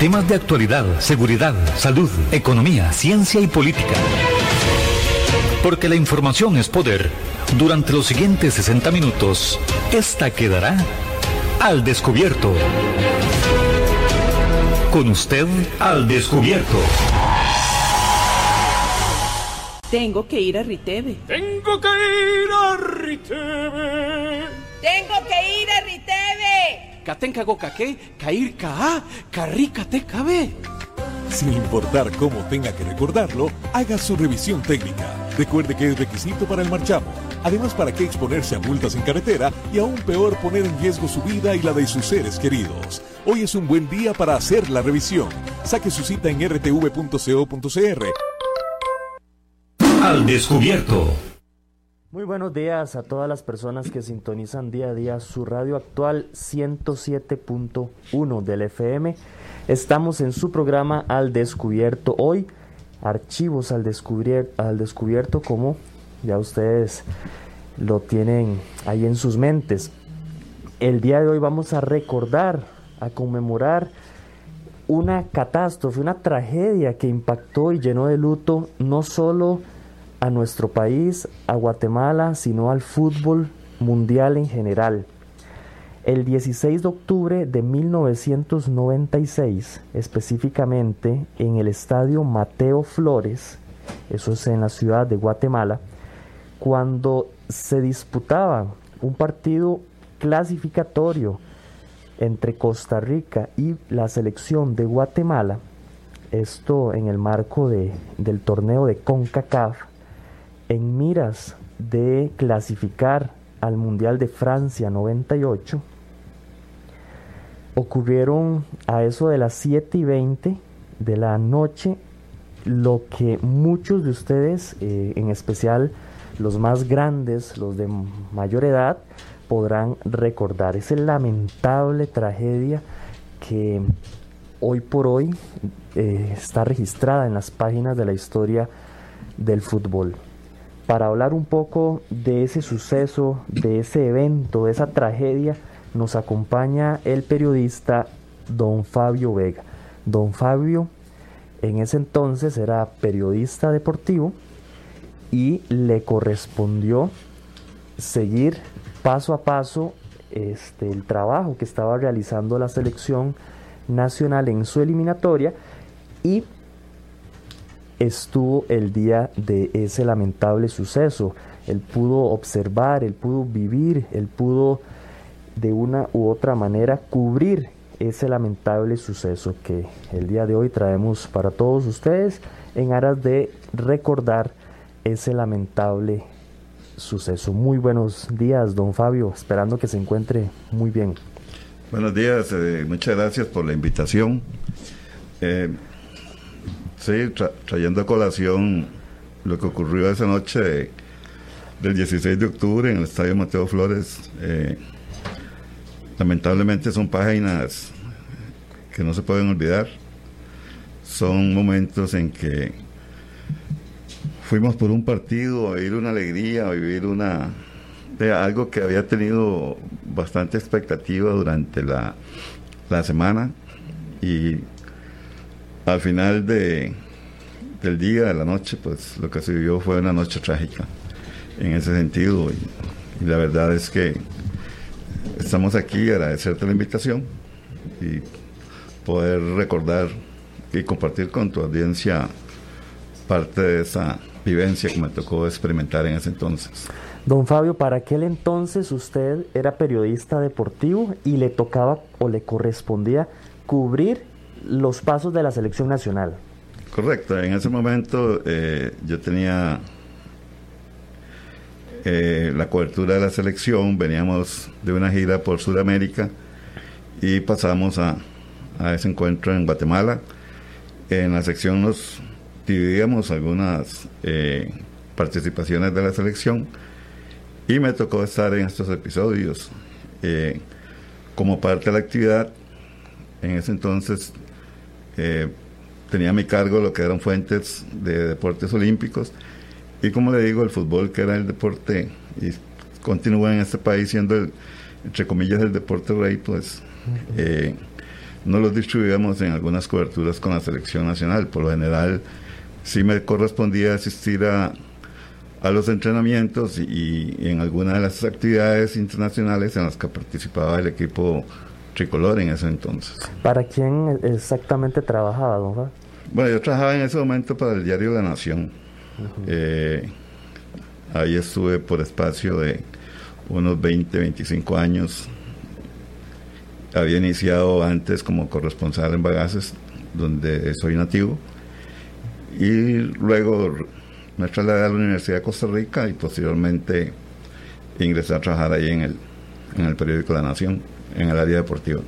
Temas de actualidad, seguridad, salud, economía, ciencia y política. Porque la información es poder. Durante los siguientes 60 minutos, esta quedará al descubierto. Con usted al descubierto. Tengo que ir a Riteve. Tengo que ir a Riteve. Tengo que ir a Riteve. Cair cabe. Sin importar cómo tenga que recordarlo, haga su revisión técnica. Recuerde que es requisito para el marchamo. Además, ¿para qué exponerse a multas en carretera y aún peor poner en riesgo su vida y la de sus seres queridos? Hoy es un buen día para hacer la revisión. Saque su cita en rtv.co.cr. Al descubierto. Muy buenos días a todas las personas que sintonizan día a día su radio actual 107.1 del FM. Estamos en su programa Al Descubierto. Hoy, archivos al, al descubierto como ya ustedes lo tienen ahí en sus mentes. El día de hoy vamos a recordar, a conmemorar una catástrofe, una tragedia que impactó y llenó de luto no solo a nuestro país, a Guatemala, sino al fútbol mundial en general. El 16 de octubre de 1996, específicamente en el estadio Mateo Flores, eso es en la ciudad de Guatemala, cuando se disputaba un partido clasificatorio entre Costa Rica y la selección de Guatemala, esto en el marco de, del torneo de CONCACAF, en miras de clasificar al Mundial de Francia 98, ocurrieron a eso de las 7 y 20 de la noche lo que muchos de ustedes, eh, en especial los más grandes, los de mayor edad, podrán recordar. Esa lamentable tragedia que hoy por hoy eh, está registrada en las páginas de la historia del fútbol. Para hablar un poco de ese suceso, de ese evento, de esa tragedia, nos acompaña el periodista don Fabio Vega. Don Fabio en ese entonces era periodista deportivo y le correspondió seguir paso a paso este, el trabajo que estaba realizando la selección nacional en su eliminatoria y estuvo el día de ese lamentable suceso. Él pudo observar, él pudo vivir, él pudo de una u otra manera cubrir ese lamentable suceso que el día de hoy traemos para todos ustedes en aras de recordar ese lamentable suceso. Muy buenos días, don Fabio, esperando que se encuentre muy bien. Buenos días, eh, muchas gracias por la invitación. Eh, sí, trayendo a colación lo que ocurrió esa noche del 16 de octubre en el Estadio Mateo Flores. Eh, lamentablemente son páginas que no se pueden olvidar. Son momentos en que fuimos por un partido a vivir una alegría, a vivir una algo que había tenido bastante expectativa durante la, la semana y al final de, del día, de la noche, pues lo que se vivió fue una noche trágica en ese sentido y, la verdad es que estamos aquí agradecerte la invitación y poder recordar y compartir con tu audiencia parte de esa vivencia que me tocó experimentar en ese entonces. Don Fabio, para aquel entonces usted era periodista deportivo y le tocaba o le correspondía cubrir los pasos de la selección nacional. Correcto, en ese momento eh, yo tenía eh, la cobertura de la selección, veníamos de una gira por Sudamérica y pasamos a, ese encuentro en Guatemala. En la sección nos dividíamos algunas eh, participaciones de la selección y me tocó estar en estos episodios eh, como parte de la actividad. En ese entonces eh, tenía a mi cargo lo que eran fuentes de deportes olímpicos y como le digo, el fútbol que era el deporte y continúa en este país siendo el, entre comillas el deporte rey, pues no los distribuíamos en algunas coberturas con la selección nacional. Por lo general, sí me correspondía asistir a, a los entrenamientos y, en algunas de las actividades internacionales en las que participaba el equipo tricolor en ese entonces. ¿Para quién exactamente trabajaba, don Bueno, yo trabajaba en ese momento para el diario La Nación. Eh, ahí estuve por espacio de unos 20, 25 años. Había iniciado antes como corresponsal en Bagaces, donde soy nativo. Y luego me trasladé a la Universidad de Costa Rica y posteriormente ingresé a trabajar ahí en el, en el periódico La Nación, en el área deportiva.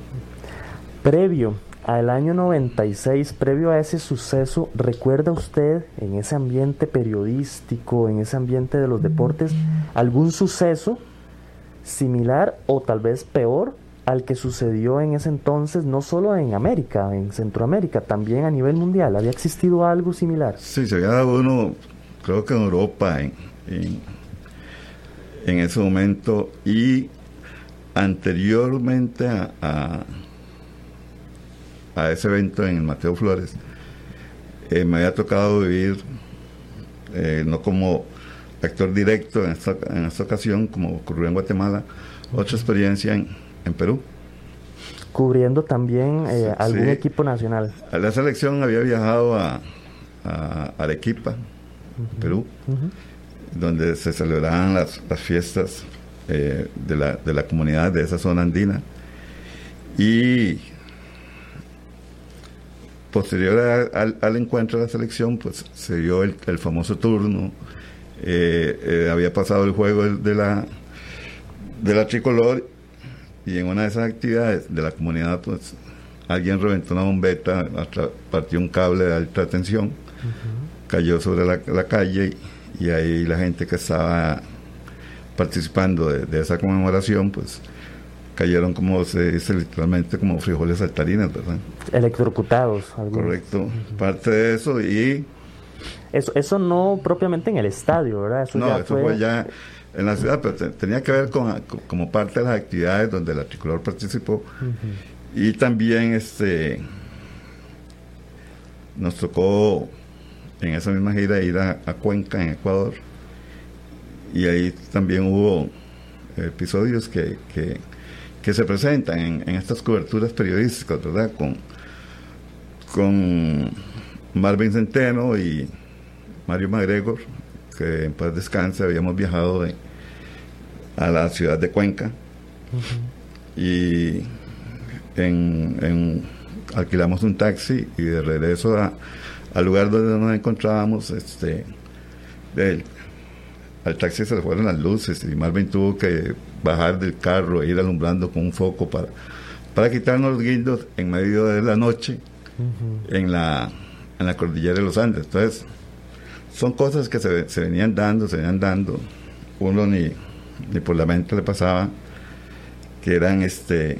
Previo al año 96, previo a ese suceso, ¿recuerda usted en ese ambiente periodístico, en ese ambiente de los deportes, algún suceso similar o tal vez peor al que sucedió en ese entonces, no solo en América, en Centroamérica, también a nivel mundial? ¿Había existido algo similar? Sí, se había dado uno creo que en Europa en, en, ese momento y anteriormente a, a, ese evento en el Mateo Flores, eh, me había tocado vivir, eh, no como actor directo en esta, en esta ocasión, como ocurrió en Guatemala, otra experiencia en, en Perú. Cubriendo también eh, algún equipo nacional. La selección había viajado a, a Arequipa, Perú, donde se celebraban las, fiestas eh, de, la, de, la, comunidad de esa zona andina. Y posterior al, encuentro de la selección, pues se dio el, famoso turno. Eh, eh, había pasado el juego de la, de la tricolor y en una de esas actividades de la comunidad, pues alguien reventó una bombeta, partió un cable de alta tensión cayó sobre la, calle y, ahí la gente que estaba participando de, esa conmemoración, pues cayeron como se dice literalmente como frijoles saltarinas, ¿verdad? Electrocutados. Correcto, parte de eso y... Eso, eso no propiamente en el estadio, ¿verdad? Eso no, ya eso fue... ya en la ciudad, pero tenía que ver con, como parte de las actividades donde el articulador participó. Y también este nos tocó en esa misma gira ir a, Cuenca, en Ecuador. Y ahí también hubo episodios que, que, se presentan en, estas coberturas periodísticas, ¿verdad? Con, con Marvin Centeno y Mario MacGregor, que en paz descanse, habíamos viajado a la ciudad de Cuenca. Y en, alquilamos un taxi y de regreso a, al lugar donde nos encontrábamos, este, al taxi se le fueron las luces y Marvin tuvo que bajar del carro e ir alumbrando con un foco para, para quitarnos los guindos en medio de la noche en, la, en la cordillera de los Andes. Entonces, son cosas que se, se venían dando, se venían dando. Uno ni, ni por la mente le pasaba que eran este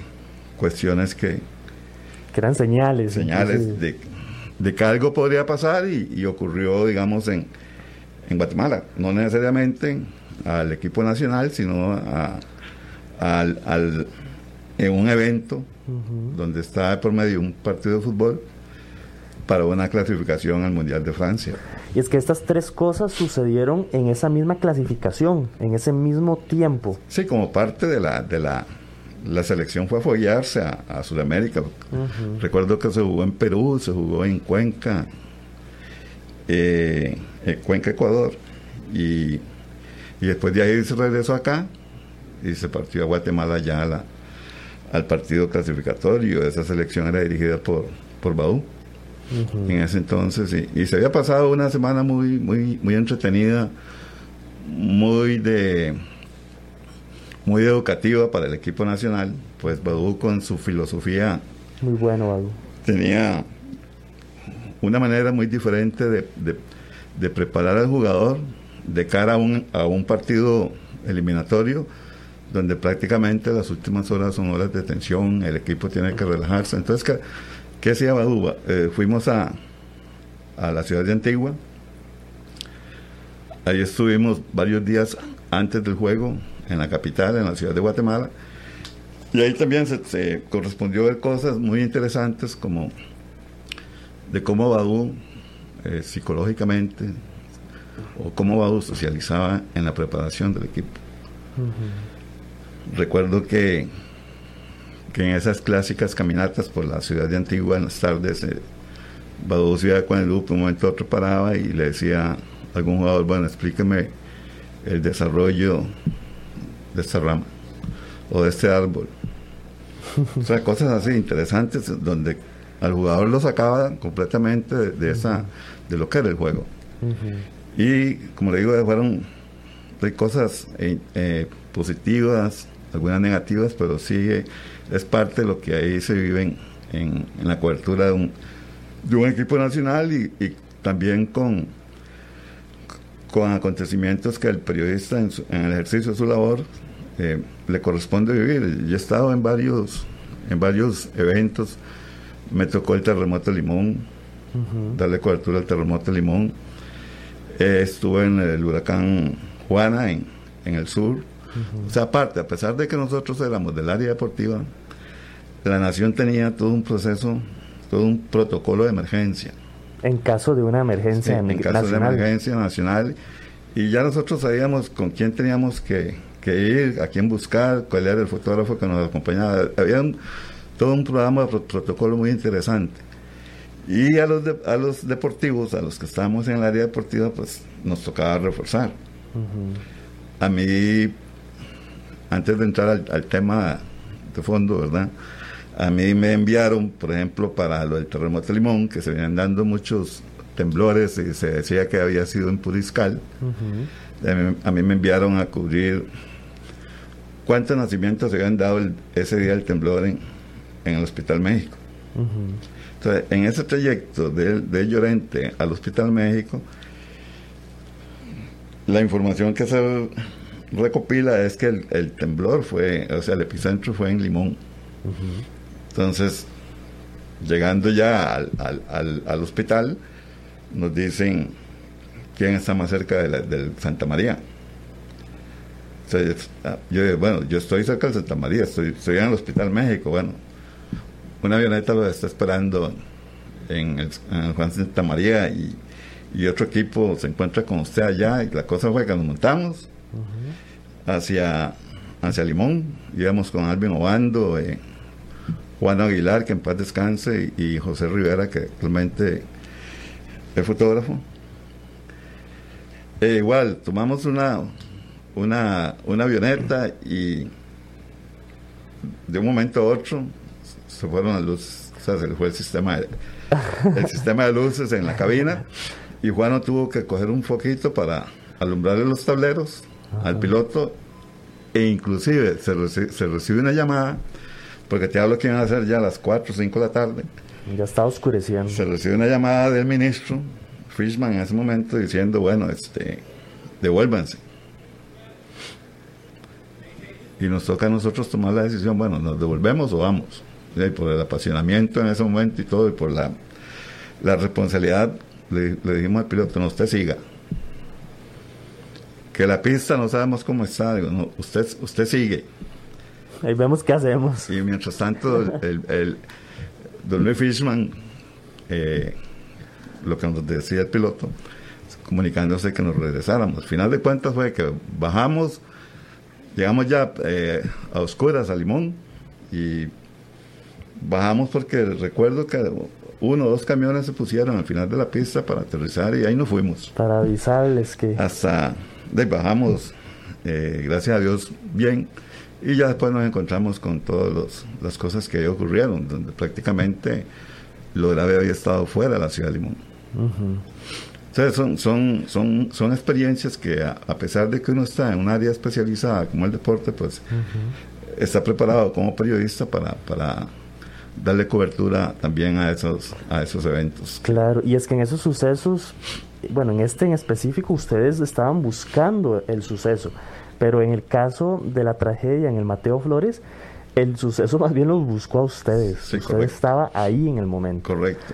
cuestiones que que eran señales señales de de que algo podría pasar y, ocurrió, digamos, en, en, Guatemala. No necesariamente al equipo nacional, sino a, al, en un evento donde está por medio un partido de fútbol para una clasificación al Mundial de Francia. Y es que estas tres cosas sucedieron en esa misma clasificación, en ese mismo tiempo. Sí, como parte de la, de la, la selección fue a follarse a, Sudamérica. Recuerdo que se jugó en Perú, se jugó en Cuenca, eh, Cuenca, Ecuador, y, después de ahí se regresó acá y se partió a Guatemala ya al partido clasificatorio. Esa selección era dirigida por, por Baú. En ese entonces, y, y se había pasado una semana muy, muy, muy entretenida, muy de, muy educativa para el equipo nacional, pues Badu con su filosofía. Muy bueno, Badu. Tenía una manera muy diferente de, preparar al jugador de cara a un, a un partido eliminatorio donde prácticamente las últimas horas son horas de tensión, el equipo tiene que relajarse. Entonces, ¿qué, qué hacía Badu? Eh, fuimos a, a la ciudad de Antigua, ahí estuvimos varios días antes del juego, en la capital, en la ciudad de Guatemala, Y ahí también se, correspondió ver cosas muy interesantes como de cómo Badú eh, psicológicamente o cómo Badú socializaba en la preparación del equipo. Recuerdo que, que en esas clásicas caminatas por la ciudad de Antigua en las tardes, eh, Badú se iba con el grupo, un momento otro paraba y le decía a algún jugador, bueno, explíqueme el desarrollo de esta rama o de este árbol. o sea, cosas así interesantes donde al jugador lo sacaba completamente de, esa de lo que era el juego. Y como le digo, fueron hay cosas eh, eh, positivas, algunas negativas, pero sí es parte de lo que ahí se vive en, la cobertura de un, de un equipo nacional y, también con, con acontecimientos que el periodista en, el ejercicio de su labor eh, le corresponde vivir. Yo he estado en varios, en varios eventos, me tocó el terremoto de Limón, darle cobertura al terremoto de Limón, estuve en el huracán Juana en, en el sur. O sea, aparte, a pesar de que nosotros éramos del área deportiva, la nación tenía todo un proceso, todo un protocolo de emergencia. En caso de una emergencia En caso de emergencia nacional. Y ya nosotros sabíamos con quién teníamos que, ir, a quién buscar, cuál era el fotógrafo que nos acompañaba. Había todo un programa de protocolo muy interesante. Y a los, a los deportivos, a los que estábamos en el área deportiva, pues nos tocaba reforzar. A mí, antes de entrar al, tema de fondo, ¿verdad? A mí me enviaron, por ejemplo, para lo del terremoto de Limón, que se venían dando muchos temblores y se decía que había sido en Puriscal. a, mí, me enviaron a cubrir cuántos nacimientos se habían dado ese día del temblor en, el Hospital México. Entonces, en ese trayecto de, de Llorente al Hospital México, la información que se recopila es que el, temblor fue, o sea, el epicentro fue en Limón. Entonces, llegando ya al, hospital, nos dicen quién está más cerca de, Santa María. Ah, yo, bueno, yo estoy cerca de Santa María, estoy, estoy en el Hospital México. Bueno, una avioneta lo está esperando en el, en Juan Santa María y y otro equipo se encuentra con usted allá y la cosa fue que nos montamos hacia, hacia Limón, íbamos con Alvin Obando, eh, Juan Aguilar, que en paz descanse, y, José Rivera, que actualmente es fotógrafo. E igual, tomamos una, una, una avioneta y de un momento a otro se fueron las luces, o sea, se le fue el sistema el sistema de luces en la cabina y Juan tuvo que coger un foquito para alumbrarle los tableros al piloto e inclusive se, se, recibe una llamada porque te hablo que iban a ser ya a las 4 o 5 de la tarde. Ya está oscureciendo. Se recibe una llamada del ministro Fishman en ese momento diciendo, bueno, este, devuélvanse. Y nos toca a nosotros tomar la decisión, bueno, nos devolvemos o vamos. Por el apasionamiento en ese momento y todo, y por la, la responsabilidad le, dijimos al piloto, no, usted siga. Que la pista no sabemos cómo está, digo, no, usted, usted sigue. Ahí vemos qué hacemos. Y mientras tanto, el, el, Don Luis Fishman, eh, lo que nos decía el piloto, comunicándose que nos regresáramos. Al final de cuentas fue que bajamos, llegamos ya eh, a oscuras a Limón y bajamos porque recuerdo que uno o dos camiones se pusieron al final de la pista para aterrizar y ahí nos fuimos. Para avisarles que... Hasta de, bajamos, eh, gracias a Dios, bien. Y ya después nos encontramos con todas las cosas que ocurrieron, donde prácticamente lo grave había estado fuera de la ciudad de Limón. Entonces son, son, son, son experiencias que a, pesar de que uno está en un área especializada como el deporte, pues está preparado como periodista para, para darle cobertura también a esos, a esos eventos. Claro, y es que en esos sucesos, bueno, en este en específico ustedes estaban buscando el suceso, pero en el caso de la tragedia en el Mateo Flores, el suceso más bien los buscó a ustedes. Usted estaba ahí en el momento. Correcto.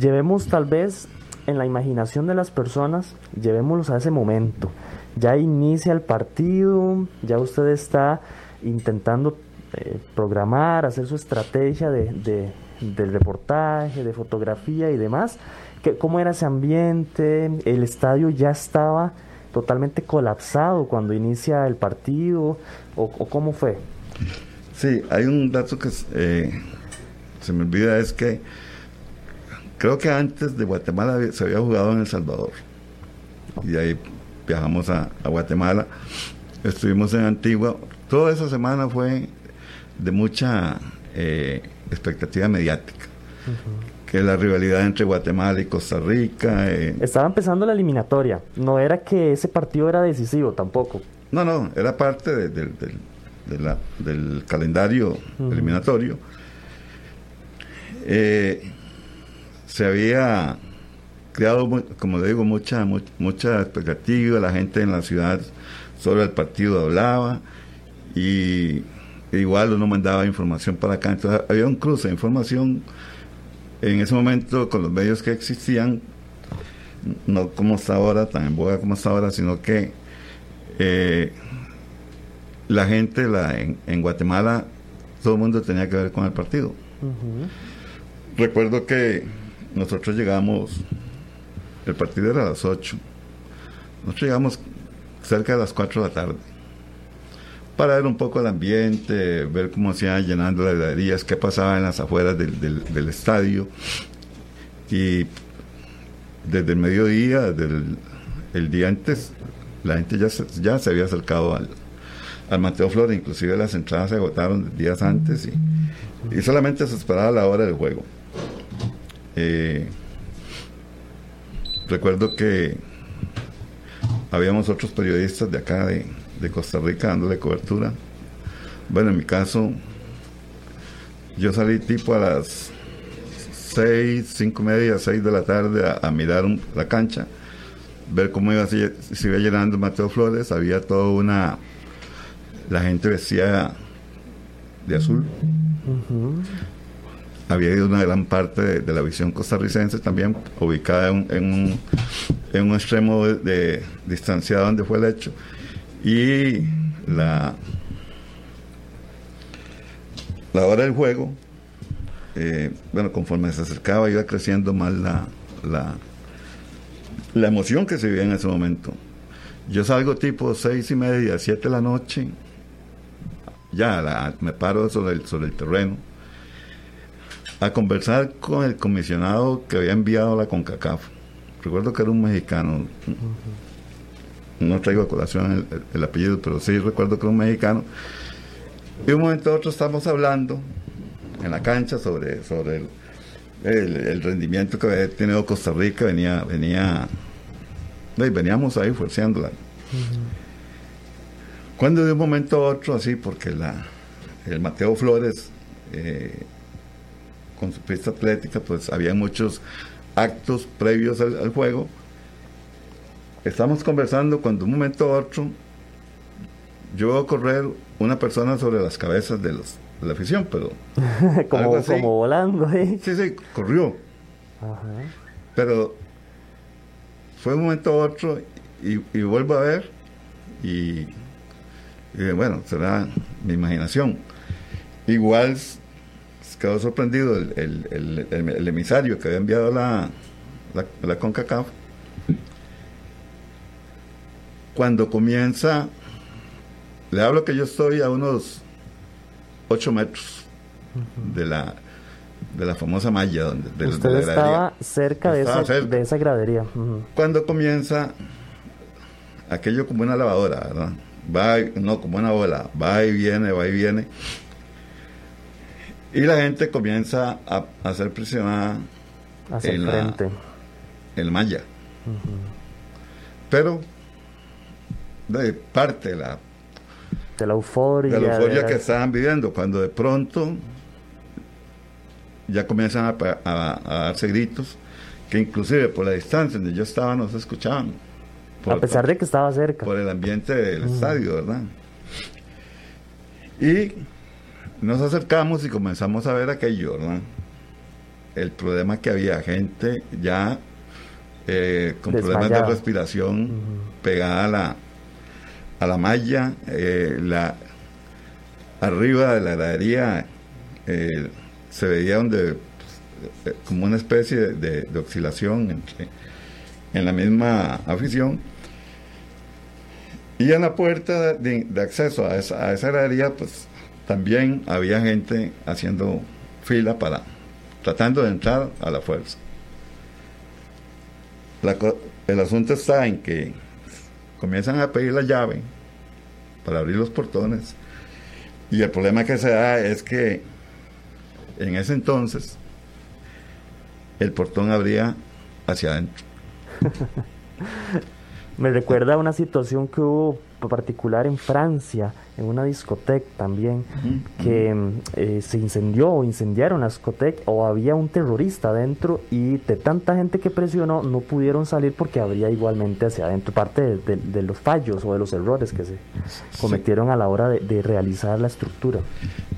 Llevemos tal vez en la imaginación de las personas, llevémoslos a ese momento. Ya inicia el partido, ya usted está intentando eh, programar, hacer su estrategia de, de, del reportaje, de fotografía y demás. ¿Qué, ¿Cómo era ese ambiente? ¿El estadio ya estaba totalmente colapsado cuando inicia el partido? ¿O, o cómo fue? Sí, hay un dato que eh, se me olvida, es que creo que antes de Guatemala se había jugado en El Salvador. Y ahí viajamos a, a Guatemala, estuvimos en Antigua. Toda esa semana fue de mucha eh, expectativa mediática. Que la rivalidad entre Guatemala y Costa Rica. eh, Estaba empezando la eliminatoria. No era que ese partido era decisivo tampoco. No, no, era parte de- del- del- de la- del calendario eliminatorio. Eh, se había creado, como le digo, mucha, mu- mucha expectativa, la gente en la ciudad sobre el partido hablaba y igual uno mandaba información para acá, entonces había un cruce de información en ese momento con los medios que existían, no como está ahora, tan en boga como está ahora, sino que eh, la gente la, en, en Guatemala, todo el mundo tenía que ver con el partido. Recuerdo que nosotros llegamos, el partido era a las 8, nosotros llegamos cerca de las 4 de la tarde para ver un poco el ambiente, ver cómo se iban llenando las heladerías, qué pasaba en las afueras del, del- estadio. Y desde el mediodía, desde el, día antes, la gente ya se, ya se había acercado al, al Mateo Flores, inclusive las entradas se agotaron días antes y, y solamente se esperaba la hora del juego. Eh, recuerdo que habíamos otros periodistas de acá de, de Costa Rica dándole cobertura. Bueno, en mi caso, yo salí tipo a las seis, cinco y media, seis de la tarde a, a mirar un- la cancha, ver cómo iba, se, se iba llenando Mateo Flores, había toda una, la gente vestía de azul. Había ido una gran parte de, de la visión costarricense también, ubicada en, un- en un, en un extremo de, de- distanciado donde fue el hecho. Y la, la hora del juego, eh, bueno, conforme se acercaba iba creciendo más la, la, la emoción que se vivía en ese momento. Yo salgo tipo seis y media, siete de la noche, ya la- me paro sobre el, sobre el terreno a conversar con el comisionado que había enviado la CONCACAF. Recuerdo que era un mexicano, no traigo a colación el, el- el apellido, pero sí recuerdo que era un mexicano. Y de un momento a otro estamos hablando en la cancha sobre, sobre el, el- el rendimiento que había tenido Costa Rica, venía, venía, veníamos ahí forceándola. Cuando de un momento a otro, así, porque la, el Mateo Flores, eh, con su pista atlética, pues había muchos actos previos al, al juego. Estamos conversando cuando de un momento a otro yo veo correr una persona sobre las cabezas de, los, de la afición, pero como, como volando, ¿eh? sí, sí, corrió. Ajá. Pero fue un momento a otro y, y vuelvo a ver y, y bueno, será mi imaginación. Igual quedó sorprendido el, el- el- el- el emisario que había enviado la, la, la CONCACAF cuando comienza, le hablo que yo estoy a unos 8 metros de la de la famosa malla donde de, Usted de la estaba cerca de Estaba esa, cerca. de esa gradería. Cuando comienza aquello como una lavadora, ¿verdad? Va, y- no, como una bola, va y viene, va y viene. Y la gente comienza a, a ser presionada Hacia el En la- frente. en malla. Pero de parte de la, De la euforia. de la euforia de- que estaban viviendo, cuando de pronto ya comienzan a, a- a darse gritos que inclusive por la distancia donde yo estaba no se escuchaban. a pesar de que estaba cerca. por el ambiente del estadio, ¿verdad? Y nos acercamos y comenzamos a ver aquello, ¿verdad? El problema que había gente ya eh, con problemas de Desmayada. arriba de la heladería eh, se veía donde eh, como una especie de, oscilación en la misma afición. Y en la puerta de, acceso a esa, a pues también había gente haciendo fila para tratando de entrar a la fuerza. La el asunto está en que comienzan a pedir la llave para abrir los portones y el problema que se da es que en ese entonces el portón abría hacia adentro. Me recuerda a una situación que hubo particular en Francia, en una discoteca también, que eh, se incendió o incendiaron la discoteca o había un terrorista adentro y de tanta gente que presionó no pudieron salir porque habría igualmente hacia adentro, parte de, de- de los fallos o de los errores que se cometieron a la hora de, de realizar la estructura.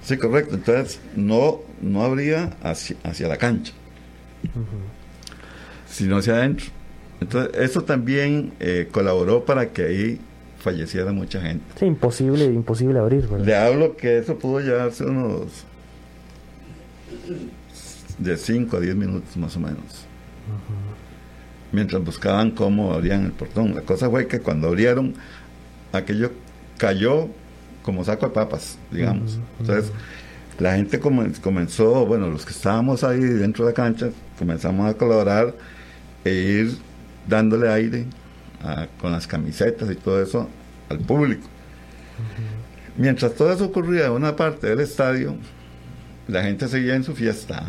Sí, correcto. Entonces no, no habría hacia, hacia la cancha, sino hacia adentro. Entonces eso también eh, colaboró para que ahí falleciera mucha gente. Sí, imposible, imposible abrir, ¿verdad? Le hablo que eso pudo llevarse unos de 5 a 10 minutos más o menos. Mientras buscaban cómo abrían el portón. La cosa fue que cuando abrieron, aquello cayó como saco de papas, digamos. Entonces, la gente comen- comenzó, bueno, los que estábamos ahí dentro de la cancha, comenzamos a colaborar e ir dándole aire a- con las camisetas y todo eso al público. Mientras todo eso ocurría en una parte del estadio, la gente seguía en su fiesta.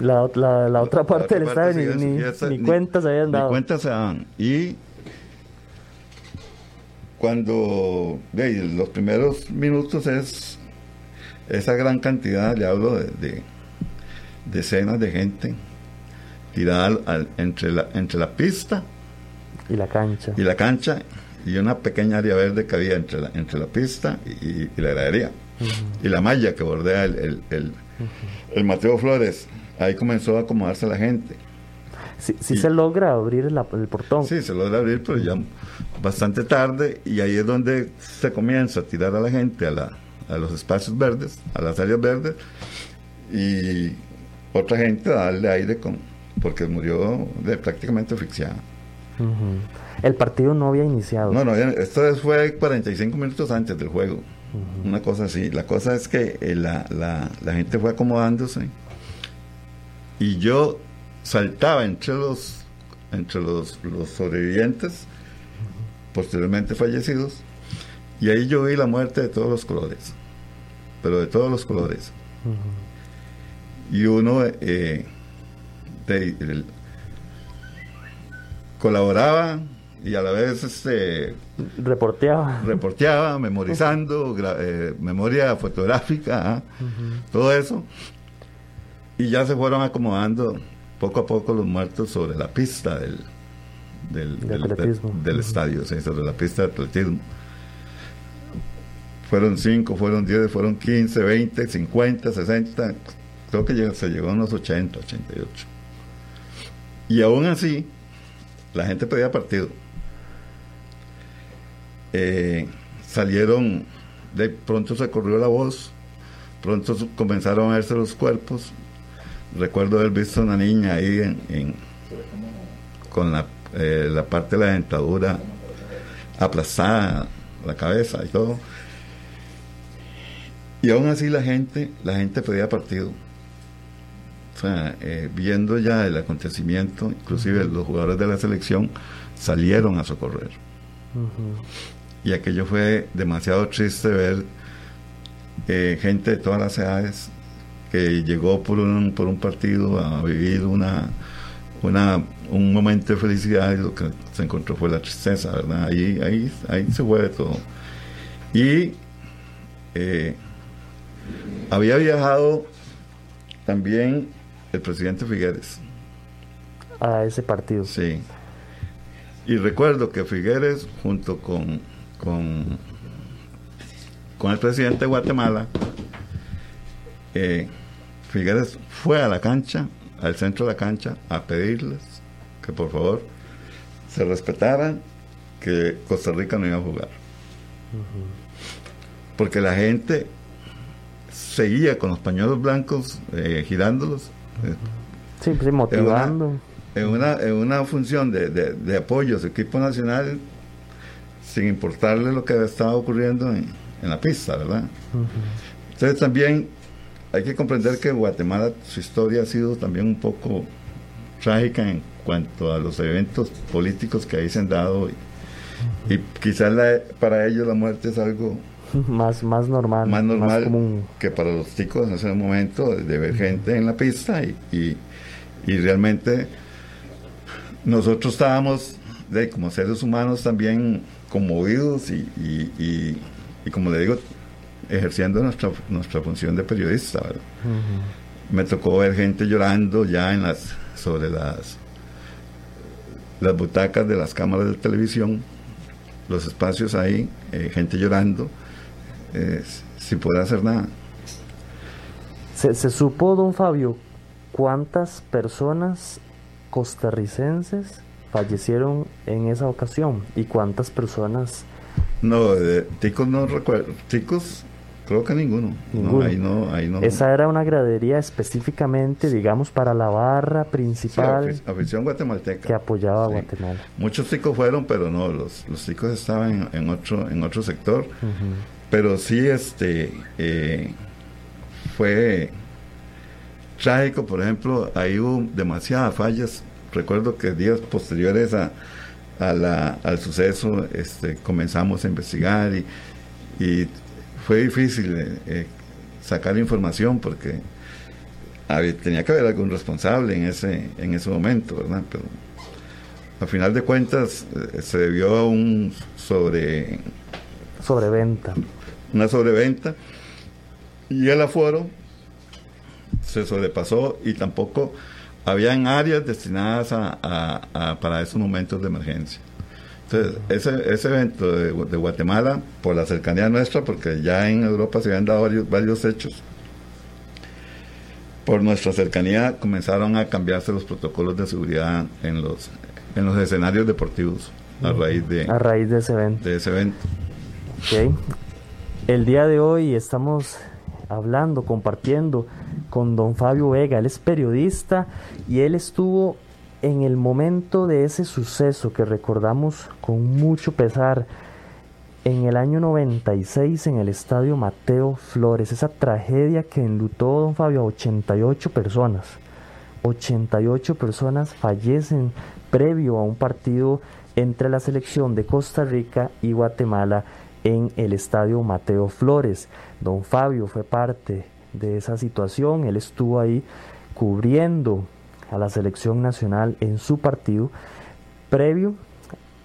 La, ot- la- la otra parte del otra estadio ni, ni, fiesta, ni cuenta se habían ni dado. cuenta se daban. Y cuando de, los primeros minutos es esa gran cantidad, le hablo de, de decenas de gente tirada al- al- entre, la, entre la pista Y la cancha. y la cancha y una pequeña área verde que había entre la, entre la pista y, y la heladería. Y la malla que bordea el, el, el- el Mateo Flores. Ahí comenzó a acomodarse la gente. Sí, sí y- se logra abrir la- el portón. Sí, se logra abrir, pero ya bastante tarde. Y ahí es donde se comienza a tirar a la gente a, la, a los espacios verdes, a las áreas verdes. Y otra gente a darle aire con, porque murió de, prácticamente asfixiada. El partido no había iniciado. No, no, esto fue 45 minutos antes del juego. Una cosa así. La cosa es que eh, la, la, la gente fue acomodándose y yo saltaba entre los entre los, los sobrevivientes, posteriormente fallecidos, y ahí yo vi la muerte de todos los colores, pero de todos los colores. Y uno eh, de- el- colaboraba y a la vez este Reporteaba. reporteaba, memorizando, gra- eh, memoria fotográfica, ¿ah? todo eso. Y ya se fueron acomodando poco a poco los muertos sobre la pista del, del, De del- atletismo. del Ujú. estadio, sí, sobre la pista de atletismo. Fueron 5, fueron 10, fueron 15, 20, 50, 60, creo que se llegó a unos 80, 88. Y aún así, la gente pedía partido. Eh, salieron, de pronto se corrió la voz, pronto comenzaron a verse los cuerpos. Recuerdo haber visto una niña ahí en, en- con la, eh, la parte de la dentadura aplastada, la cabeza y todo. Y aún así la gente, la gente pedía partido. O sea, eh, viendo ya el acontecimiento, inclusive los jugadores de la selección salieron a socorrer. Y aquello fue demasiado triste ver eh, gente de todas las edades que llegó por un, por un partido a vivir una, una, un momento de felicidad y lo que se encontró fue la tristeza, ¿verdad? Ahí, ahí, ahí se fue de todo. Y eh, había viajado también el presidente Figueres. a ese partido. Sí. Y recuerdo que Figueres, junto con, con, con el presidente de Guatemala, eh, Figueres fue a la cancha, al centro de la cancha, a pedirles que por favor se respetaran que Costa Rica no iba a jugar. Porque la gente seguía con los pañuelos blancos eh, girándolos. Sí, sí, motivando. En una, en una, función de, de, apoyo a su equipo nacional, sin importarle lo que estaba ocurriendo en, en la pista, ¿verdad? Entonces también hay que comprender que Guatemala, su historia ha sido también un poco trágica en cuanto a los eventos políticos que ahí se han dado y, quizás para ellos la muerte es algo más, más normal. Más normal que para los chicos en ese momento de ver gente en la pista y, y, realmente nosotros estábamos de, como seres humanos también conmovidos y, y, como le digo, ejerciendo nuestra, nuestra función de periodista. Me tocó ver gente llorando ya en las sobre las las butacas de las cámaras de televisión, los espacios ahí, eh, gente llorando, eh, sin poder hacer nada. ¿Se, supo, don Fabio, cuántas personas costarricenses fallecieron en esa ocasión y cuántas personas... No, de ticos no recuerdo. Ticos Creo que ninguno. Esa era una gradería específicamente, digamos, para la barra principal. Sí, afición guatemalteca. Que apoyaba a Guatemala. Muchos chicos fueron, pero no, los, los chicos estaban en, otro, en otro sector. Pero sí, este, eh, fue trágico, por ejemplo, ahí hubo demasiadas fallas. Recuerdo que días posteriores a, al suceso este, comenzamos a investigar y, y fue difícil eh, eh, sacar información porque tenía que haber algún responsable en ese, en ese momento, ¿verdad? Pero a final de cuentas se debió a un sobre... Sobreventa. Una sobreventa. Y el aforo se sobrepasó y tampoco habían áreas destinadas a, para esos momentos de emergencia. Entonces, ese, ese evento de, Guatemala, por la cercanía nuestra, porque ya en Europa se habían dado varios, varios hechos, por nuestra cercanía comenzaron a cambiarse los protocolos de seguridad en los, en los escenarios deportivos a raíz de, a raíz de ese evento. De ese evento. El día de hoy estamos hablando, compartiendo con don Fabio Vega, él es periodista y él estuvo en el momento de ese suceso que recordamos con mucho pesar, en el año 96 en el estadio Mateo Flores, esa tragedia que enlutó don Fabio a 88 personas. 88 personas fallecen previo a un partido entre la selección de Costa Rica y Guatemala en el estadio Mateo Flores. Don Fabio fue parte de esa situación, él estuvo ahí cubriendo a la selección nacional en su partido, previo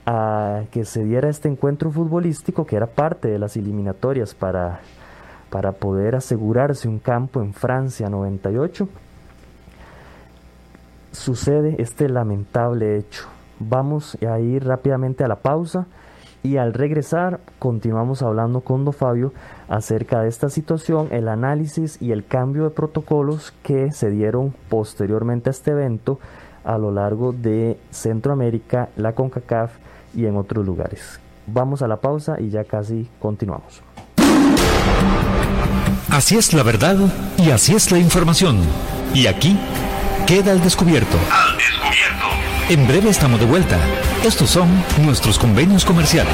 a que se diera este encuentro futbolístico que era parte de las eliminatorias para, para poder asegurarse un campo en Francia 98, sucede este lamentable hecho. Vamos a ir rápidamente a la pausa y al regresar continuamos hablando con Do Fabio acerca de esta situación, el análisis y el cambio de protocolos que se dieron posteriormente a este evento a lo largo de Centroamérica, la CONCACAF y en otros lugares. Vamos a la pausa y ya casi continuamos. Así es la verdad y así es la información. Y aquí queda el descubierto. Al descubierto. En breve estamos de vuelta. Estos son nuestros convenios comerciales.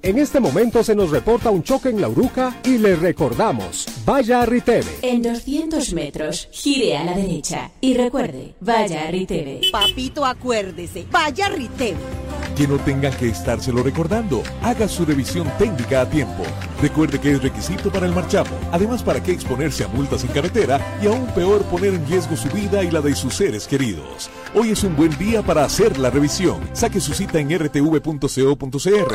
En este momento se nos reporta un choque en la Uruca y le recordamos, vaya a Riteve. En 200 metros, gire a la derecha y recuerde, vaya a Riteve. Papito, acuérdese, vaya a Riteve. Que no tenga que estárselo recordando, haga su revisión técnica a tiempo. Recuerde que es requisito para el marchamo, además para qué exponerse a multas en carretera y aún peor poner en riesgo su vida y la de sus seres queridos. Hoy es un buen día para hacer la revisión. Saque su cita en rtv.co.cr.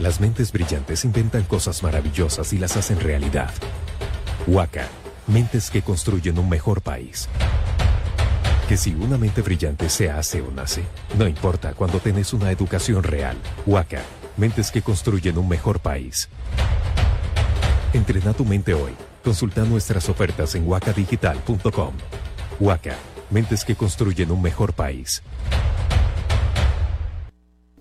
Las mentes brillantes inventan cosas maravillosas y las hacen realidad. Huaca, mentes que construyen un mejor país. Que si una mente brillante se hace o nace, no importa cuando tenés una educación real. Huaca, mentes que construyen un mejor país. Entrena tu mente hoy. Consulta nuestras ofertas en huacadigital.com. Huaca, mentes que construyen un mejor país.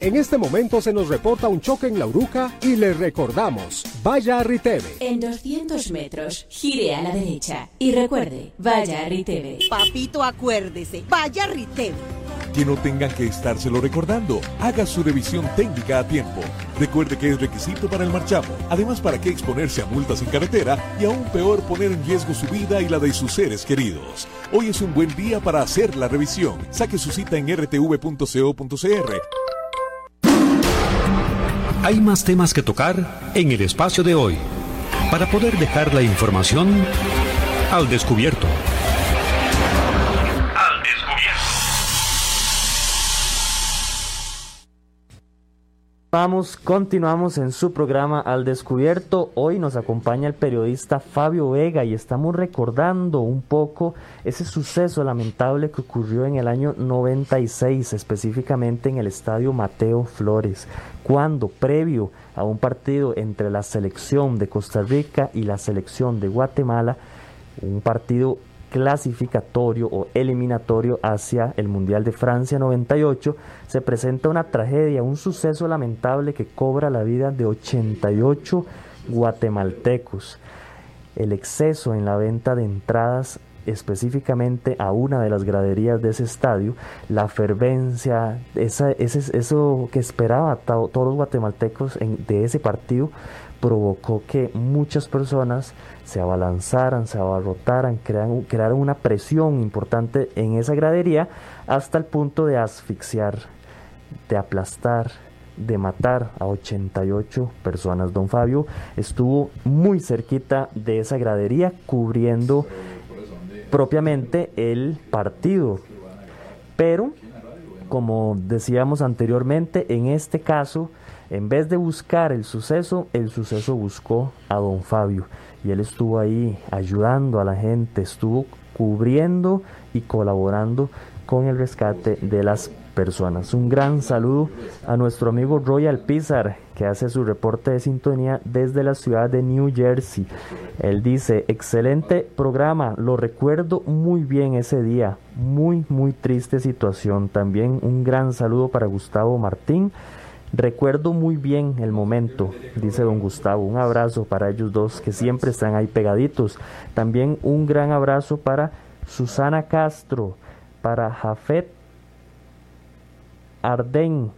En este momento se nos reporta un choque en la Uruca y le recordamos, vaya a Riteve. En 200 metros, gire a la derecha y recuerde, vaya a Riteve. Papito, acuérdese, vaya a Riteve. Que no tengan que estárselo recordando, haga su revisión técnica a tiempo. Recuerde que es requisito para el marchamo, además para qué exponerse a multas en carretera y aún peor poner en riesgo su vida y la de sus seres queridos. Hoy es un buen día para hacer la revisión. Saque su cita en rtv.co.cr hay más temas que tocar en el espacio de hoy para poder dejar la información al descubierto. Vamos, continuamos en su programa Al Descubierto. Hoy nos acompaña el periodista Fabio Vega y estamos recordando un poco ese suceso lamentable que ocurrió en el año 96, específicamente en el estadio Mateo Flores cuando previo a un partido entre la selección de Costa Rica y la selección de Guatemala, un partido clasificatorio o eliminatorio hacia el Mundial de Francia 98, se presenta una tragedia, un suceso lamentable que cobra la vida de 88 guatemaltecos. El exceso en la venta de entradas específicamente a una de las graderías de ese estadio, la fervencia, esa, ese, eso que esperaba todos los guatemaltecos de ese partido, provocó que muchas personas se abalanzaran, se abarrotaran, crearan, crearon una presión importante en esa gradería hasta el punto de asfixiar, de aplastar, de matar a 88 personas. Don Fabio estuvo muy cerquita de esa gradería cubriendo propiamente el partido. Pero, como decíamos anteriormente, en este caso, en vez de buscar el suceso, el suceso buscó a don Fabio. Y él estuvo ahí ayudando a la gente, estuvo cubriendo y colaborando con el rescate de las personas. Un gran saludo a nuestro amigo Royal Pizar, que hace su reporte de sintonía desde la ciudad de New Jersey. Él dice, excelente programa, lo recuerdo muy bien ese día, muy, muy triste situación. También un gran saludo para Gustavo Martín. Recuerdo muy bien el momento, dice don Gustavo. Un abrazo para ellos dos que siempre están ahí pegaditos. También un gran abrazo para Susana Castro, para Jafet Arden,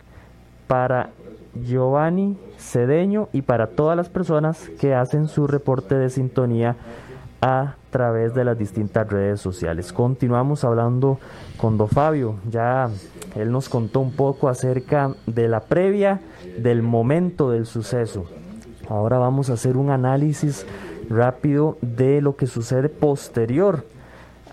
para Giovanni Cedeño y para todas las personas que hacen su reporte de sintonía a través de las distintas redes sociales. Continuamos hablando con Do Fabio, ya él nos contó un poco acerca de la previa del momento del suceso. Ahora vamos a hacer un análisis rápido de lo que sucede posterior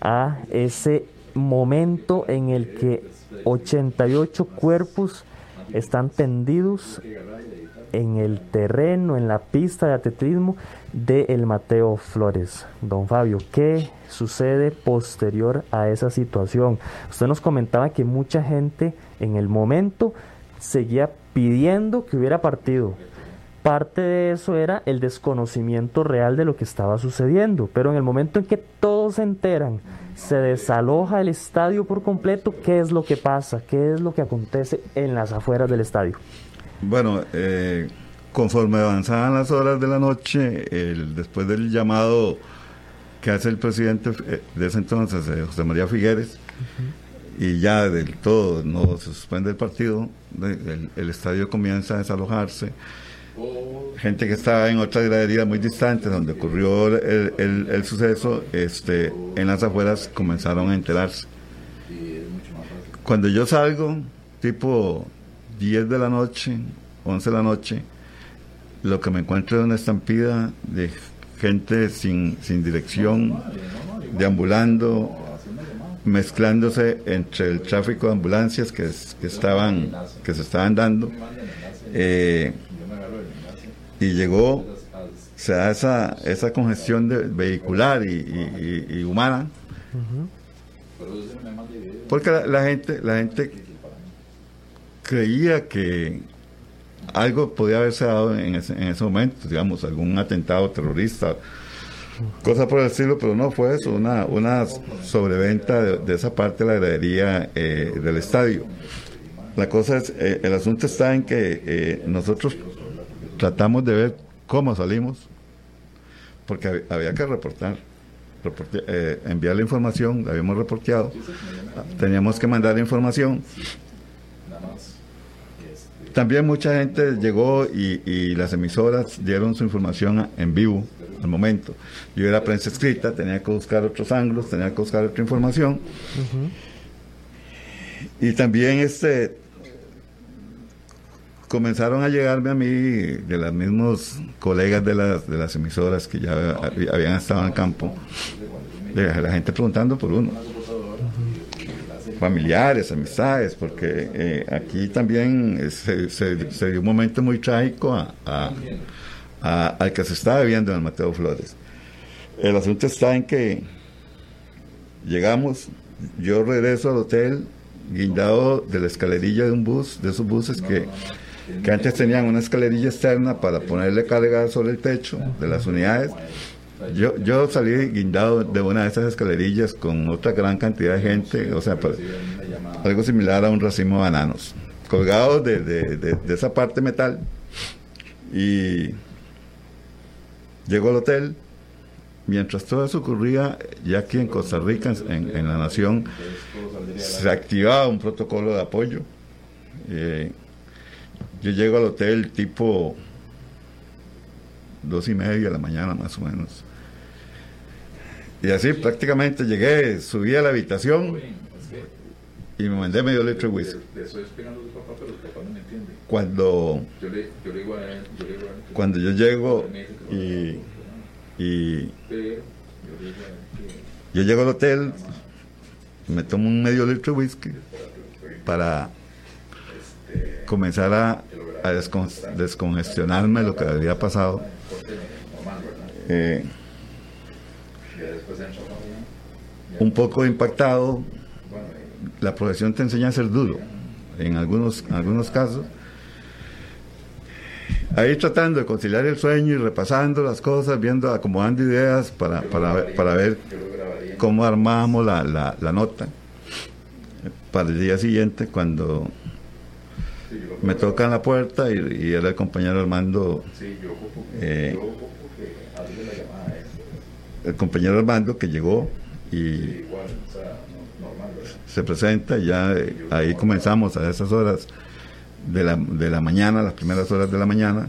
a ese momento en el que 88 cuerpos están tendidos en el terreno, en la pista de atletismo de El Mateo Flores. Don Fabio, ¿qué sucede posterior a esa situación? Usted nos comentaba que mucha gente en el momento seguía pidiendo que hubiera partido. Parte de eso era el desconocimiento real de lo que estaba sucediendo, pero en el momento en que todos se enteran se desaloja el estadio por completo, ¿qué es lo que pasa? ¿Qué es lo que acontece en las afueras del estadio? Bueno, eh, conforme avanzaban las horas de la noche, después del llamado que hace el presidente eh, de ese entonces, eh, José María Figueres, y ya del todo no se suspende el partido, el estadio comienza a desalojarse. Gente que estaba en otras graderías muy distantes donde ocurrió el, suceso, este, en las afueras comenzaron a enterarse. Cuando yo salgo, tipo 10 de la noche, 11 de la noche, lo que me encuentro es una estampida de gente sin, sin dirección, deambulando, mezclándose entre el tráfico de ambulancias que, que estaban, que se estaban dando. Eh, y llegó, o sea, esa, esa congestión de, vehicular y, humana. Porque la, gente, la gente creía que algo podía haberse dado en ese, en ese momento, digamos, algún atentado terrorista, cosa por el estilo, pero no fue eso, una, sobreventa de, esa parte de la gradería eh, del estadio. La cosa es, eh, el asunto está en que eh, nosotros tratamos de ver cómo salimos, porque había que reportar, enviar la información, habíamos reporteado, teníamos que mandar la información. También mucha gente llegó y, las emisoras dieron su información en vivo al momento. Yo era prensa escrita, tenía que buscar otros ángulos, tenía que buscar otra información. Y también este comenzaron a llegarme a mí de los mismos colegas de las, de las emisoras que ya habían estado en campo, de la gente preguntando por uno. Familiares, amistades, porque eh, aquí también se, dio un momento muy trágico a, al que se estaba viviendo en el Mateo Flores. El asunto está en que llegamos, yo regreso al hotel guindado de la escalerilla de un bus, de esos buses que que antes tenían una escalerilla externa para ponerle carga sobre el techo de las unidades Yo, yo salí guindado de una de esas escalerillas con otra gran cantidad de gente, o sea, pues, algo similar a un racimo de bananos, colgados de, de, de, esa parte metal. Y llegó al hotel. Mientras todo eso ocurría, ya aquí en Costa Rica, en, en la nación, se activaba un protocolo de apoyo. Eh, yo llego al hotel tipo dos y media de la mañana más o menos. Y así prácticamente llegué, subí a la habitación y me mandé medio litro de whisky. Cuando, cuando yo llego y, y yo llego al hotel, me tomo un medio litro de whisky para comenzar a, a descongestionarme lo que había pasado. Eh, un poco impactado, la profesión te enseña a ser duro, en algunos, algunos casos. Ahí tratando de conciliar el sueño y repasando las cosas, viendo, acomodando ideas para, para, para ver cómo armamos la, la, nota para el día siguiente cuando me tocan la puerta y, era el compañero Armando eh, el compañero Armando que llegó y se presenta, ya ahí comenzamos a esas horas de la, de la mañana, las primeras horas de la mañana,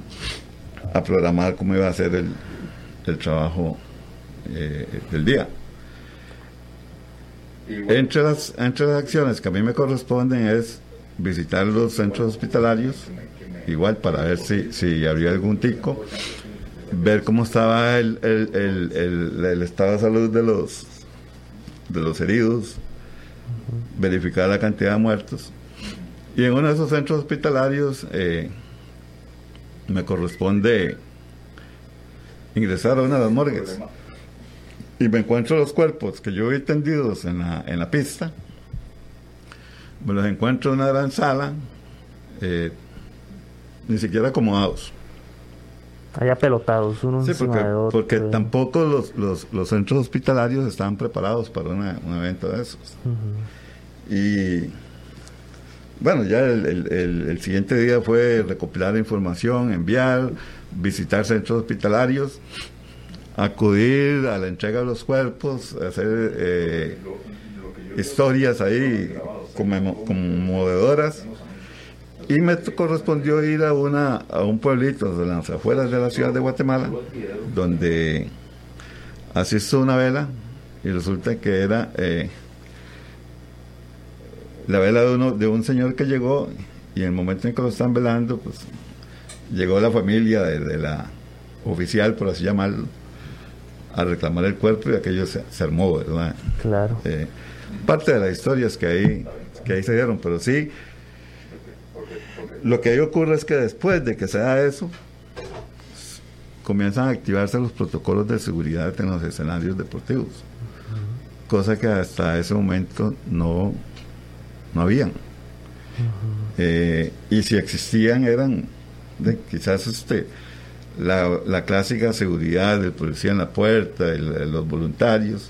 a programar cómo iba a ser el, el trabajo eh, del día. Entre las, entre las acciones que a mí me corresponden es visitar los centros hospitalarios, igual para ver si, si había algún tico, ver cómo estaba el, el, el, el, estado de salud de los, de los heridos, verificar la cantidad de muertos. Y en uno de esos centros hospitalarios eh, me corresponde ingresar a una de las morgues. Y me encuentro los cuerpos que yo vi tendidos en la, en la pista. Me los encuentro en una gran sala, eh, ni siquiera acomodados Allá pelotados, uno sí, porque, porque tampoco los, los, los, centros hospitalarios estaban preparados para un evento de esos. Y bueno, ya el, el, el, siguiente día fue recopilar información, enviar, visitar centros hospitalarios, acudir a la entrega de los cuerpos, hacer eh, historias ahí conmovedoras y me correspondió ir a, una, a un pueblito de las afueras de la ciudad de Guatemala, donde asisto una vela y resulta que era eh, la vela de, uno, de un señor que llegó y en el momento en que lo están velando, pues llegó la familia de, la oficial, por así llamarlo, a reclamar el cuerpo y aquello se, armó, ¿verdad? Claro. Eh, parte de las historias que ahí, que ahí se dieron, pero sí lo que ahí ocurre es que después de que se da eso, comienzan a activarse los protocolos de seguridad en los escenarios deportivos, cosa que hasta ese momento no, no habían. Eh, y si existían eran quizás este la, clásica seguridad del policía en la puerta, los voluntarios,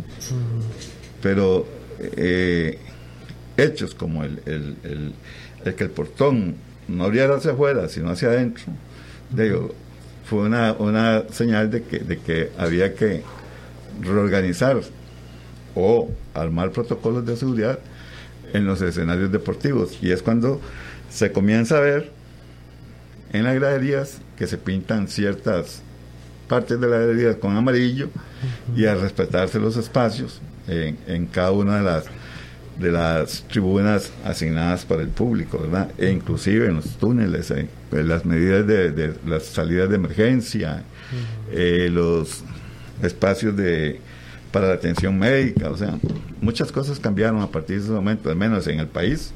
pero eh, hechos como el, el, el que el portón no abriera hacia afuera, sino hacia adentro, digo, fue una, una señal de que, de que había que reorganizar o armar protocolos de seguridad en los escenarios deportivos. Y es cuando se comienza a ver en las graderías que se pintan ciertas partes de la gradería con amarillo y a respetarse los espacios en cada una de las de las tribunas asignadas para el público, ¿verdad? E inclusive en los túneles, eh, pues, las medidas de, las salidas de emergencia, eh, los espacios de para la atención médica, o sea, muchas cosas cambiaron a partir de ese momento, al menos en el país.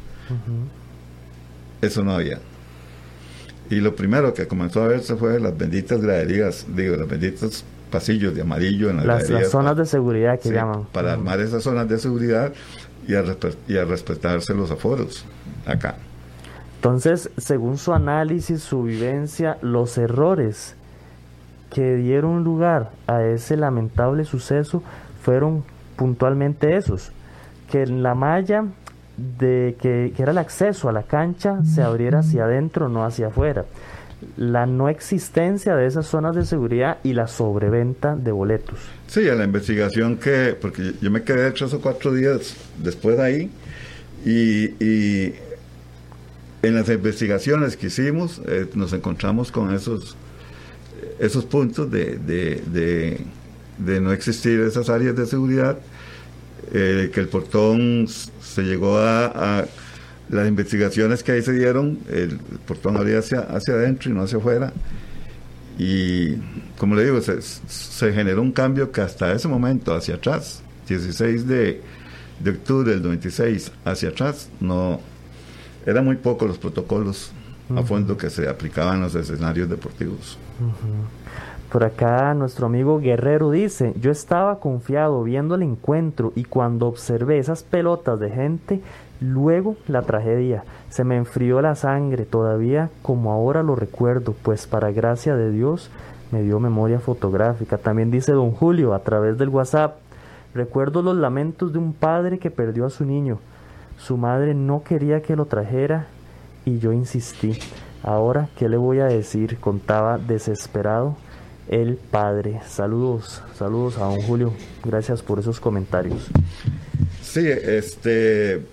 Eso no había. Y lo primero que comenzó a verse fue las benditas graderías, digo, las benditas pasillos de amarillo en las, las, zonas de seguridad que llaman. Para armar esas zonas de seguridad y a, respetarse los aforos acá. Entonces, según su análisis, su vivencia, los errores que dieron lugar a ese lamentable suceso fueron puntualmente esos, que la malla de que, que, era el acceso a la cancha se abriera hacia adentro, no hacia afuera. La no existencia de esas zonas de seguridad y la sobreventa de boletos. Sí, a la investigación que, porque yo me quedé tres o cuatro días después de ahí y, y en las investigaciones que hicimos eh, nos encontramos con esos, esos puntos de, de, de, no existir esas áreas de seguridad, eh, que el portón se llegó a, las investigaciones que ahí se dieron, el portón abría hacia, hacia adentro y no hacia afuera. Y como le digo, se, se, generó un cambio que hasta ese momento, hacia atrás, 16 de, de octubre del 96, hacia atrás, no eran muy pocos los protocolos uh -huh. a fondo que se aplicaban en los escenarios deportivos. Uh -huh. Por acá nuestro amigo Guerrero dice, yo estaba confiado viendo el encuentro y cuando observé esas pelotas de gente, luego la tragedia, se me enfrió la sangre todavía como ahora lo recuerdo, pues para gracia de Dios me dio memoria fotográfica. También dice don Julio a través del WhatsApp, recuerdo los lamentos de un padre que perdió a su niño. Su madre no quería que lo trajera y yo insistí. Ahora, ¿qué le voy a decir? Contaba desesperado el padre. Saludos, saludos a don Julio. Gracias por esos comentarios. Sí, este,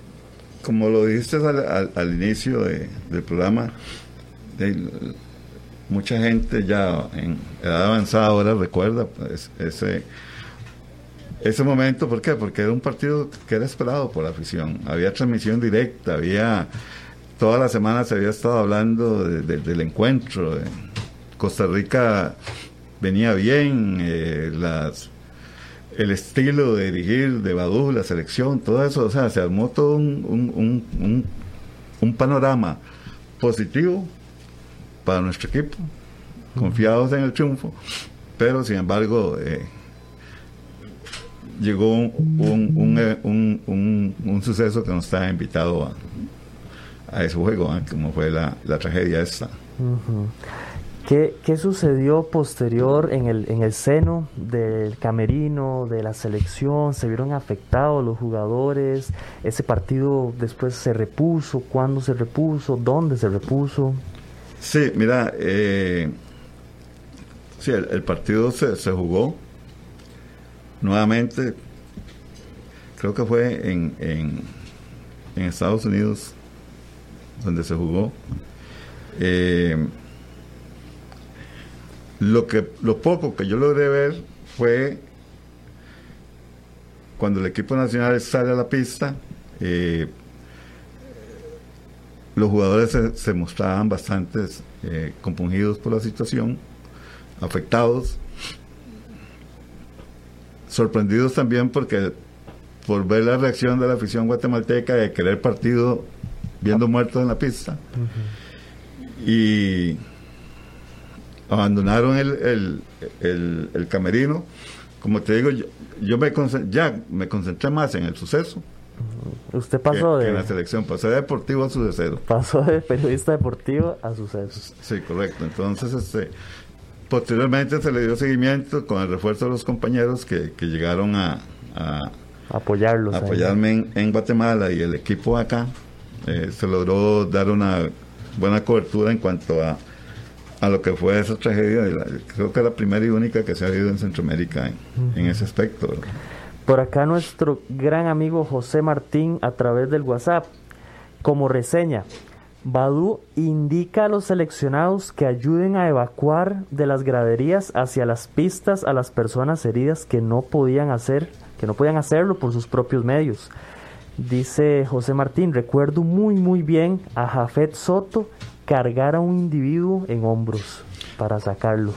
como lo dijiste al, al, al inicio de, del programa, mucha gente ya en edad avanzada ahora recuerda pues, ese ese momento, ¿por qué? Porque era un partido que era esperado por la afición. Había transmisión directa, había. Toda la semana se había estado hablando de, de, del encuentro. Costa Rica venía bien, eh, las, el estilo de dirigir de Badú, la selección, todo eso, o sea, se armó todo un, un, un, panorama positivo para nuestro equipo, confiados en el triunfo, pero sin embargo. Eh, llegó un, un, suceso que nos estaba invitado a, a ese juego, ¿eh? como fue la, la tragedia esta. ¿Qué, ¿Qué, sucedió posterior en el, en el seno del camerino, de la selección? ¿Se vieron afectados los jugadores? ¿Ese partido después se repuso? ¿Cuándo se repuso? ¿Dónde se repuso? Sí, mira, eh, sí, el, el partido se, se jugó nuevamente, creo que fue en, en, en, Estados Unidos donde se jugó. Eh, lo, que, lo poco que yo logré ver fue cuando el equipo nacional sale a la pista, eh, los jugadores se, se mostraban bastante eh, compungidos por la situación, afectados sorprendidos también porque por ver la reacción de la afición guatemalteca de querer partido viendo muertos en la pista uh -huh. y abandonaron el, el, el, el, camerino como te digo yo, yo me ya me concentré más en el suceso Usted pasó que, de. Que en la selección, pasó de deportivo a sucesero. Pasó de periodista deportivo a suceso. Sí, correcto. Entonces, este, Posteriormente se le dio seguimiento con el refuerzo de los compañeros que, que llegaron a, a apoyarlos. Apoyarme en, en, Guatemala y el equipo acá. Eh, se logró dar una buena cobertura en cuanto a, a lo que fue esa tragedia. La, creo que la primera y única que se ha habido en Centroamérica en, uh -huh. en ese aspecto. ¿verdad? Por acá nuestro gran amigo José Martín a través del WhatsApp, como reseña, Badu indica a los seleccionados que ayuden a evacuar de las graderías hacia las pistas a las personas heridas que no podían hacer, que no podían hacerlo por sus propios medios. Dice José Martín, recuerdo muy muy bien a Jafet Soto cargar a un individuo en hombros para sacarlo.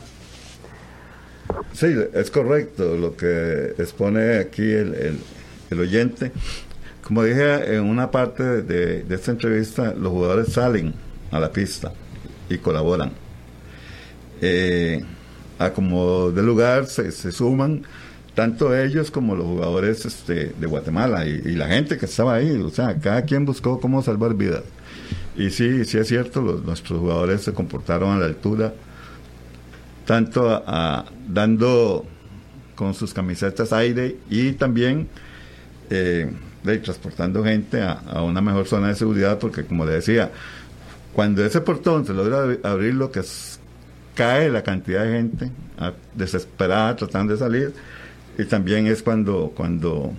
Sí, es correcto lo que expone aquí el, el, el oyente. Como dije en una parte de, esta entrevista, los jugadores salen a la pista y colaboran. Eh, a como de lugar se, se, suman tanto ellos como los jugadores este, de Guatemala y, y, la gente que estaba ahí. O sea, cada quien buscó cómo salvar vidas. Y sí, sí es cierto, nuestros jugadores se comportaron a la altura tanto a, dando con sus camisetas aire y también eh, transportando gente a, una mejor zona de seguridad, porque como le decía, cuando ese portón se logra abrir, lo que cae la cantidad de gente desesperada tratando de salir, y también es cuando, cuando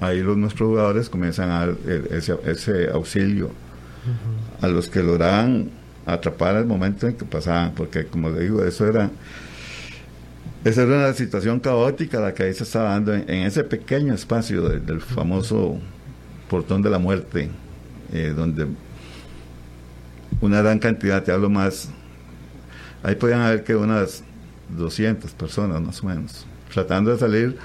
ahí los nuestros jugadores comienzan a dar ese, auxilio a los que lograban atrapar el momento en que pasaban, porque como le digo, eso era esa era una situación caótica la que ahí se estaba dando en, ese pequeño espacio del famoso portón de la muerte, eh, donde una gran cantidad, te hablo más, ahí podían haber que unas 200 personas más o menos, tratando de salir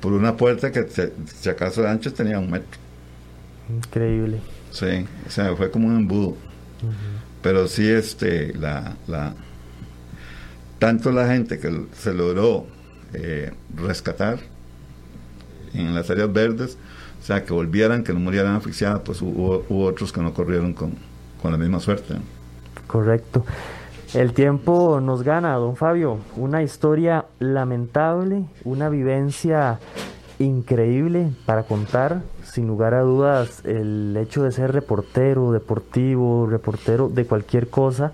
por una puerta que si acaso de ancho tenía un metro. Increíble. Sí, o sea, fue como un embudo. Pero sí, este, la, la, tanto la gente que se logró eh, rescatar en las áreas verdes, o sea, que volvieran, que no murieran asfixiadas, pues hubo, otros que no corrieron con, con la misma suerte. Correcto. El tiempo nos gana, don Fabio. Una historia lamentable, una vivencia increíble para contar. Sin lugar a dudas, el hecho de ser reportero deportivo, reportero de cualquier cosa,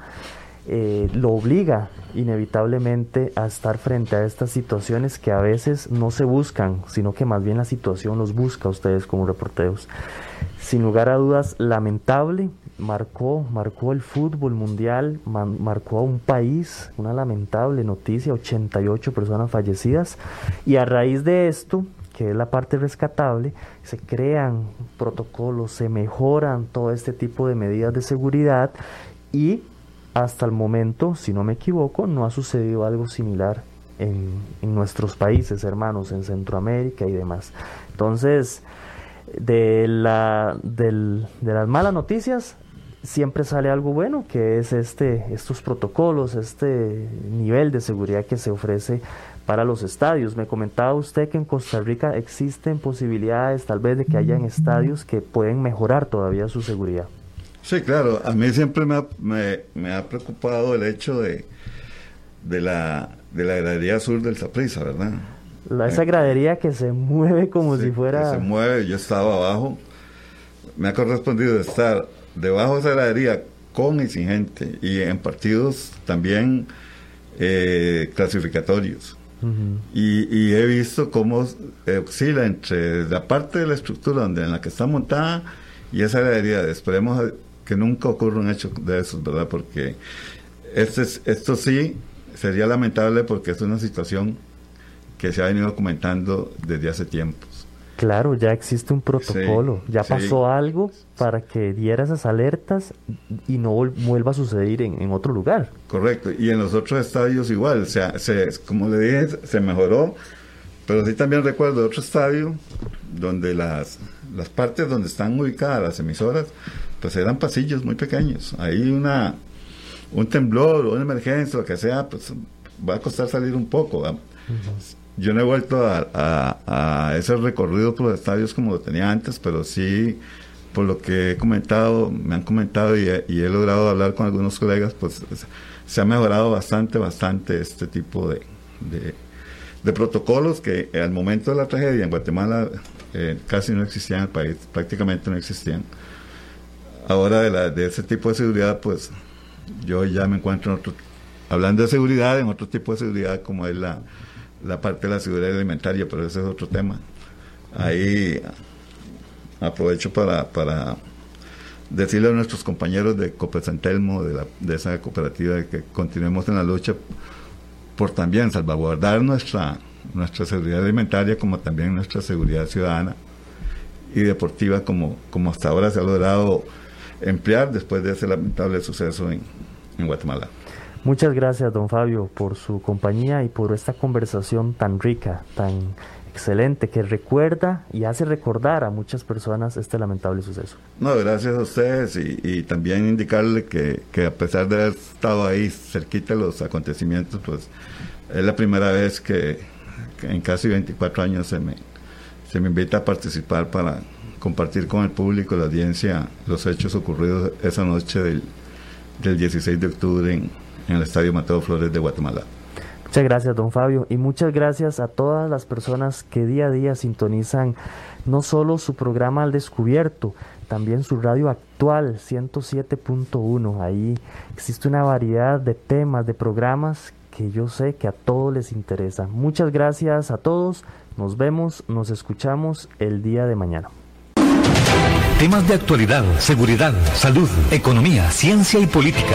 eh, lo obliga inevitablemente a estar frente a estas situaciones que a veces no se buscan, sino que más bien la situación los busca a ustedes como reporteros. Sin lugar a dudas, lamentable, marcó, marcó el fútbol mundial, marcó a un país, una lamentable noticia, 88 personas fallecidas, y a raíz de esto, que es la parte rescatable, se crean protocolos, se mejoran todo este tipo de medidas de seguridad y hasta el momento, si no me equivoco, no ha sucedido algo similar en, nuestros países hermanos, en Centroamérica y demás. Entonces, de, la, de las malas noticias siempre sale algo bueno, que es este, estos protocolos, este nivel de seguridad que se ofrece para los estadios. Me comentaba usted que en Costa Rica existen posibilidades tal vez de que hayan estadios que pueden mejorar todavía su seguridad. Sí, claro. A mí siempre me ha, me, ha preocupado el hecho de, de, la, de la gradería sur del Saprissa, ¿verdad? La, esa gradería que se mueve como si fuera... se mueve, yo estaba abajo. Me ha correspondido estar debajo de esa gradería con y sin gente y en partidos también eh, clasificatorios. y, y, he visto cómo oscila entre la parte de la estructura donde en la que está montada y esa gradería. Esperemos que nunca ocurra un hecho de esos, ¿verdad? Porque este esto sí sería lamentable porque es una situación que se ha venido comentando desde hace tiempos. Claro, ya existe un protocolo, ya pasó algo para que diera esas alertas y no vuelva a suceder en, otro lugar. Correcto, y en los otros estadios igual, o sea, se, como le dije, se mejoró, pero sí también recuerdo otro estadio donde las, las partes donde están ubicadas las emisoras pues eran pasillos muy pequeños. Ahí una, un temblor o una emergencia, lo que sea, pues va a costar salir un poco. Yo no he vuelto a, ese recorrido por los estadios como lo tenía antes, pero sí, por lo que he comentado, me han comentado y he, logrado hablar con algunos colegas, pues se ha mejorado bastante, bastante este tipo de, de, protocolos que al momento de la tragedia en Guatemala eh, casi no existían en el país, prácticamente no existían. Ahora de, la, de ese tipo de seguridad, pues yo ya me encuentro en otro, hablando de seguridad, en otro tipo de seguridad como es la, la parte de la seguridad alimentaria, pero ese es otro tema. Ahí aprovecho para, para decirle a nuestros compañeros de Copesantelmo, de, de esa cooperativa, que continuemos en la lucha por también salvaguardar nuestra, nuestra seguridad alimentaria como también nuestra seguridad ciudadana y deportiva como, como hasta ahora se ha logrado emplear después de ese lamentable suceso en, Guatemala. Muchas gracias, don Fabio, por su compañía y por esta conversación tan rica, tan excelente, que recuerda y hace recordar a muchas personas este lamentable suceso. No, gracias a ustedes y, también indicarle que, a pesar de haber estado ahí cerquita de los acontecimientos, pues es la primera vez que, que en casi 24 años se me, se me invita a participar para compartir con el público, la audiencia, los hechos ocurridos esa noche del, del 16 de octubre en, en el Estadio Mateo Flores de Guatemala. Muchas gracias, don Fabio, y muchas gracias a todas las personas que día a día sintonizan no solo su programa Al Descubierto, también su radio actual 107.1. Ahí existe una variedad de temas, de programas que yo sé que a todos les interesa. Muchas gracias a todos. Nos vemos, nos escuchamos el día de mañana. Temas de actualidad, seguridad, salud, economía, ciencia y política.